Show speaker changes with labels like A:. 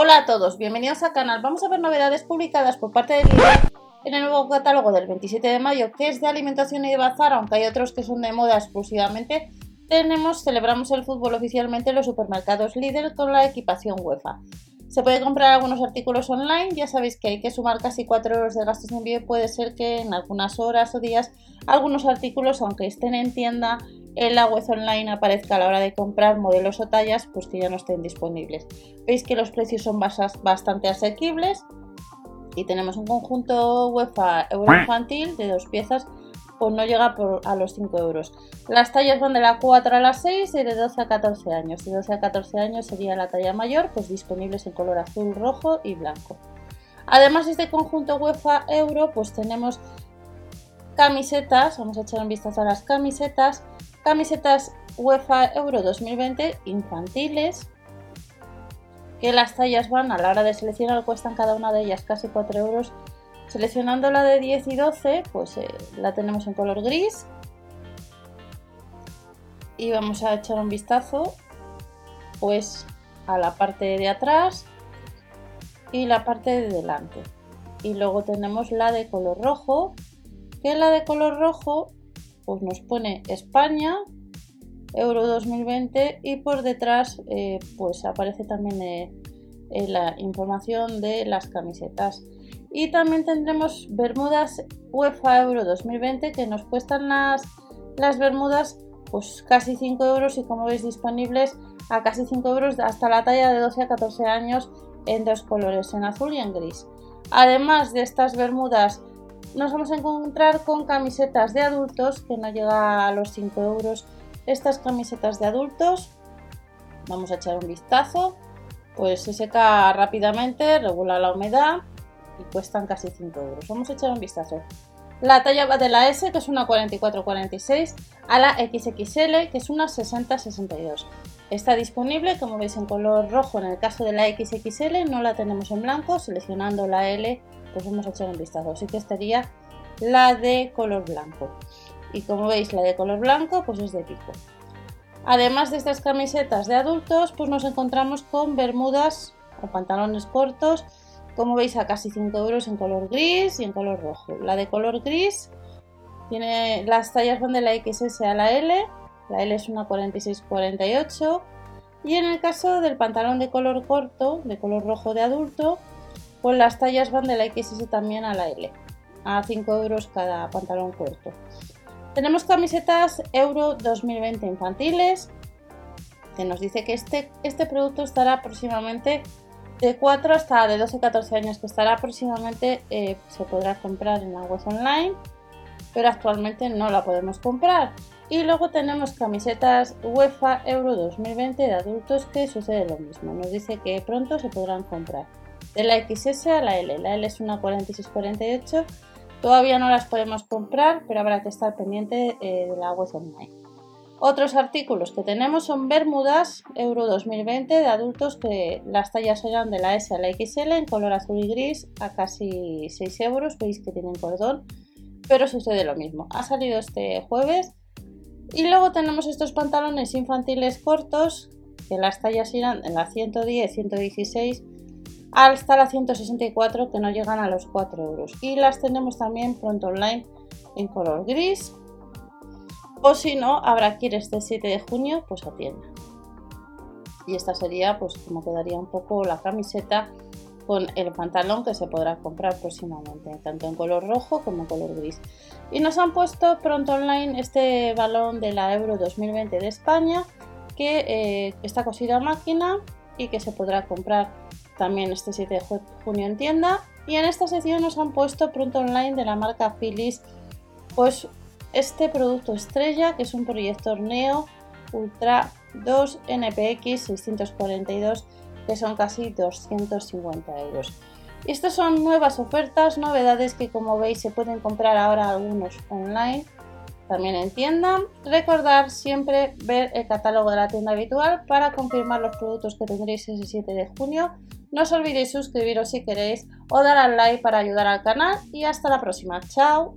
A: Hola a todos, bienvenidos al canal. Vamos a ver novedades publicadas por parte de Lidl en el nuevo catálogo del 27 de mayo, que es de alimentación y de bazar, aunque hay otros que son de moda exclusivamente. Tenemos, celebramos el fútbol oficialmente en los supermercados Lidl con la equipación UEFA. Se puede comprar algunos artículos online, ya sabéis que hay que sumar casi 4 euros de gastos de envío puede ser que en algunas horas o días algunos artículos, aunque estén en tienda, en la web online aparezca a la hora de comprar modelos o tallas, pues que ya no estén disponibles. Veis que los precios son bastante asequibles y tenemos un conjunto UEFA Euro Infantil de dos piezas, pues no llega a los 5 euros. Las tallas van de la 4 a la 6 y de 12 a 14 años. De 12 a 14 años sería la talla mayor, pues disponibles en color azul, rojo y blanco. Además de este conjunto UEFA Euro, pues tenemos camisetas, vamos a echar un vistazo a las camisetas, camisetas UEFA Euro 2020 infantiles, que las tallas van a la hora de seleccionar, cuestan cada una de ellas casi 4 euros. Seleccionando la de 10 y 12, pues eh, la tenemos en color gris. Y vamos a echar un vistazo pues a la parte de atrás y la parte de delante. Y luego tenemos la de color rojo, que la de color rojo pues nos pone España, Euro 2020 y por detrás eh, pues aparece también eh, eh, la información de las camisetas. Y también tendremos Bermudas UEFA Euro 2020 que nos cuestan las, las Bermudas pues casi 5 euros y como veis disponibles a casi 5 euros hasta la talla de 12 a 14 años en dos colores, en azul y en gris. Además de estas bermudas nos vamos a encontrar con camisetas de adultos que no llega a los 5 euros. Estas camisetas de adultos, vamos a echar un vistazo, pues se seca rápidamente, regula la humedad y cuestan casi 5 euros. Vamos a echar un vistazo. La talla va de la S, que es una 44-46, a la XXL, que es una 60-62. Está disponible, como veis, en color rojo en el caso de la XXL, no la tenemos en blanco, seleccionando la L vamos a echar un vistazo. Así que estaría la de color blanco. Y como veis, la de color blanco, pues es de pico. Además de estas camisetas de adultos, pues nos encontramos con bermudas o pantalones cortos, como veis a casi 5 euros en color gris y en color rojo. La de color gris tiene las tallas van de la XS a la L, la L es una 46-48 y en el caso del pantalón de color corto, de color rojo de adulto, pues las tallas van de la XS también a la L, a 5 euros cada pantalón corto. Tenemos camisetas Euro 2020 infantiles, que nos dice que este, este producto estará próximamente de 4 hasta de 12-14 años, que estará próximamente, eh, se podrá comprar en la web online, pero actualmente no la podemos comprar. Y luego tenemos camisetas UEFA Euro 2020 de adultos que sucede lo mismo. Nos dice que pronto se podrán comprar de la XS a la L. La L es una 4648. Todavía no las podemos comprar, pero habrá que estar pendiente eh, de la web online. Otros artículos que tenemos son Bermudas Euro 2020 de adultos que las tallas serán de la S a la XL en color azul y gris a casi 6 euros. Veis que tienen cordón, pero sucede lo mismo. Ha salido este jueves. Y luego tenemos estos pantalones infantiles cortos que las tallas irán en la 110, 116 hasta la 164 que no llegan a los 4 euros. Y las tenemos también pronto online en color gris. O si no, habrá que ir este 7 de junio pues a tienda. Y esta sería pues como quedaría un poco la camiseta con el pantalón que se podrá comprar próximamente, tanto en color rojo como en color gris. Y nos han puesto pronto online este balón de la Euro 2020 de España que eh, está cosido a máquina y que se podrá comprar también este 7 de junio en tienda. Y en esta sección nos han puesto pronto online de la marca Philips, pues este producto estrella, que es un proyector Neo Ultra 2 NPX 642, que son casi 250 euros. Y estas son nuevas ofertas, novedades que como veis se pueden comprar ahora algunos online también en tienda. Recordar siempre ver el catálogo de la tienda habitual para confirmar los productos que tendréis ese 7 de junio. No os olvidéis suscribiros si queréis o dar al like para ayudar al canal y hasta la próxima. Chao.